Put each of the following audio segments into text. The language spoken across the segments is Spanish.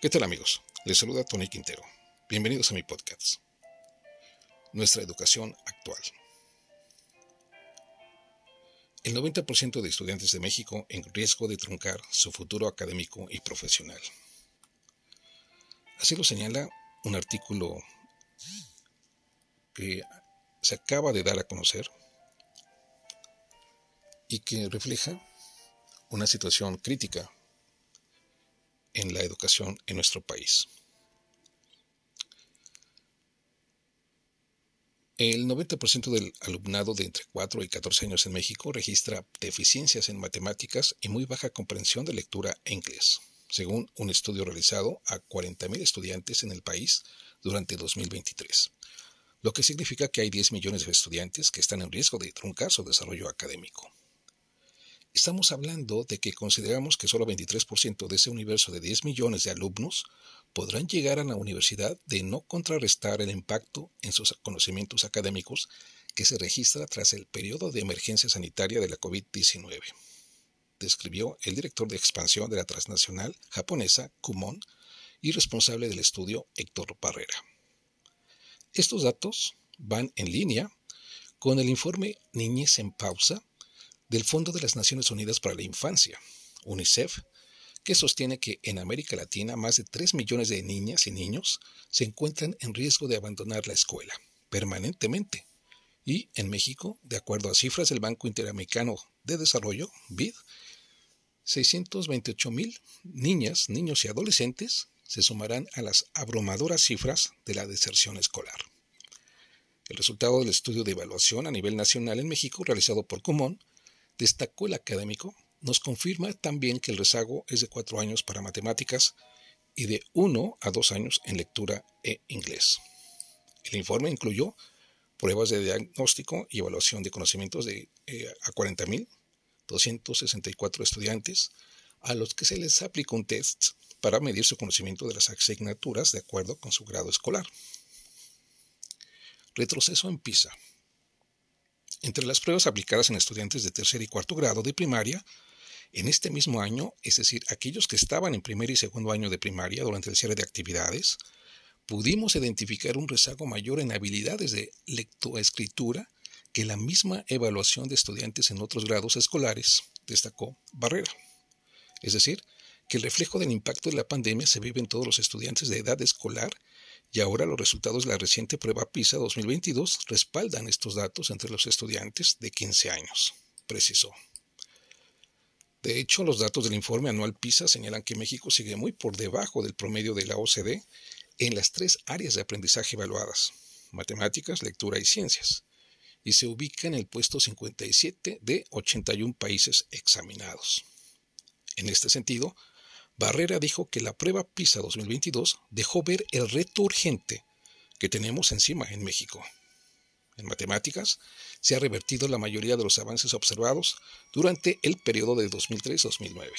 ¿Qué tal amigos? Les saluda Tony Quintero. Bienvenidos a mi podcast. Nuestra educación actual. El 90% de estudiantes de México en riesgo de truncar su futuro académico y profesional. Así lo señala un artículo que se acaba de dar a conocer y que refleja una situación crítica en la educación en nuestro país. El 90% del alumnado de entre 4 y 14 años en México registra deficiencias en matemáticas y muy baja comprensión de lectura e inglés, según un estudio realizado a 40.000 estudiantes en el país durante 2023, lo que significa que hay 10 millones de estudiantes que están en riesgo de truncar su desarrollo académico. Estamos hablando de que consideramos que solo 23% de ese universo de 10 millones de alumnos podrán llegar a la universidad de no contrarrestar el impacto en sus conocimientos académicos que se registra tras el periodo de emergencia sanitaria de la COVID-19, describió el director de expansión de la transnacional japonesa Kumon y responsable del estudio Héctor Barrera. Estos datos van en línea con el informe Niñez en Pausa del Fondo de las Naciones Unidas para la Infancia, UNICEF, que sostiene que en América Latina más de 3 millones de niñas y niños se encuentran en riesgo de abandonar la escuela permanentemente. Y en México, de acuerdo a cifras del Banco Interamericano de Desarrollo, BID, 628 mil niñas, niños y adolescentes se sumarán a las abrumadoras cifras de la deserción escolar. El resultado del estudio de evaluación a nivel nacional en México realizado por Común destacó el académico, nos confirma también que el rezago es de cuatro años para matemáticas y de uno a dos años en lectura e inglés. El informe incluyó pruebas de diagnóstico y evaluación de conocimientos de, eh, a 40.264 estudiantes, a los que se les aplicó un test para medir su conocimiento de las asignaturas de acuerdo con su grado escolar. Retroceso en PISA. Entre las pruebas aplicadas en estudiantes de tercer y cuarto grado de primaria, en este mismo año, es decir, aquellos que estaban en primer y segundo año de primaria durante el cierre de actividades, pudimos identificar un rezago mayor en habilidades de lectoescritura que la misma evaluación de estudiantes en otros grados escolares, destacó Barrera. Es decir, que el reflejo del impacto de la pandemia se vive en todos los estudiantes de edad escolar y ahora los resultados de la reciente prueba PISA 2022 respaldan estos datos entre los estudiantes de 15 años, precisó. De hecho, los datos del informe anual PISA señalan que México sigue muy por debajo del promedio de la OCDE en las tres áreas de aprendizaje evaluadas, matemáticas, lectura y ciencias, y se ubica en el puesto 57 de 81 países examinados. En este sentido, Barrera dijo que la prueba PISA 2022 dejó ver el reto urgente que tenemos encima en México. En matemáticas, se ha revertido la mayoría de los avances observados durante el periodo de 2003-2009.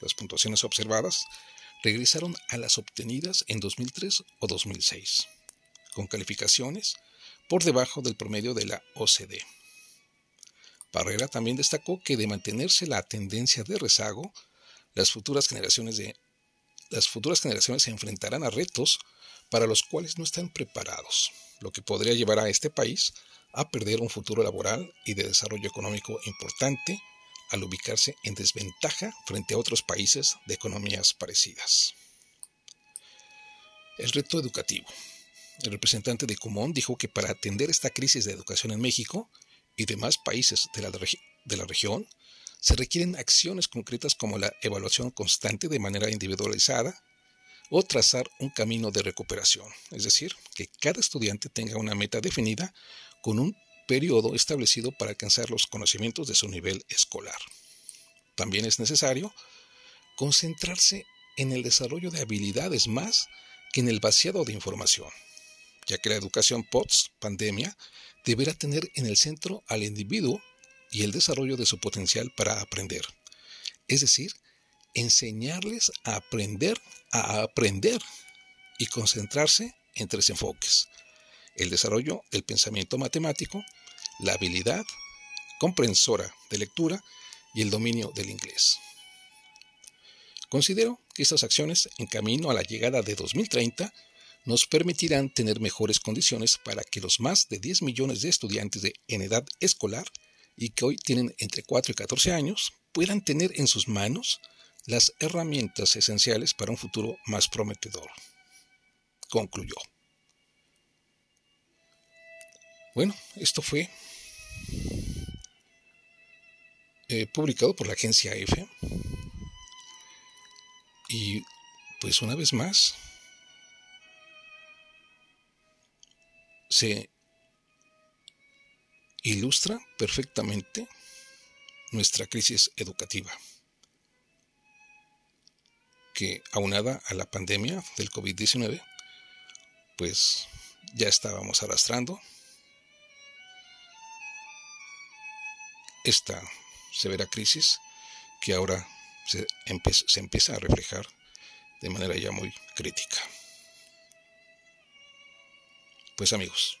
Las puntuaciones observadas regresaron a las obtenidas en 2003 o 2006, con calificaciones por debajo del promedio de la OCDE. Barrera también destacó que de mantenerse la tendencia de rezago, las futuras generaciones de las futuras generaciones se enfrentarán a retos para los cuales no están preparados, lo que podría llevar a este país a perder un futuro laboral y de desarrollo económico importante al ubicarse en desventaja frente a otros países de economías parecidas. El reto educativo. El representante de Común dijo que para atender esta crisis de educación en México y demás países de la, de la región, se requieren acciones concretas como la evaluación constante de manera individualizada o trazar un camino de recuperación, es decir, que cada estudiante tenga una meta definida con un periodo establecido para alcanzar los conocimientos de su nivel escolar. También es necesario concentrarse en el desarrollo de habilidades más que en el vaciado de información, ya que la educación post-pandemia deberá tener en el centro al individuo y el desarrollo de su potencial para aprender. Es decir, enseñarles a aprender a aprender y concentrarse en tres enfoques. El desarrollo del pensamiento matemático, la habilidad comprensora de lectura y el dominio del inglés. Considero que estas acciones en camino a la llegada de 2030 nos permitirán tener mejores condiciones para que los más de 10 millones de estudiantes de, en edad escolar y que hoy tienen entre 4 y 14 años puedan tener en sus manos las herramientas esenciales para un futuro más prometedor. Concluyó. Bueno, esto fue eh, publicado por la agencia EFE. Y pues una vez más, se ilustra perfectamente nuestra crisis educativa, que aunada a la pandemia del COVID-19, pues ya estábamos arrastrando esta severa crisis que ahora se, se empieza a reflejar de manera ya muy crítica. Pues amigos,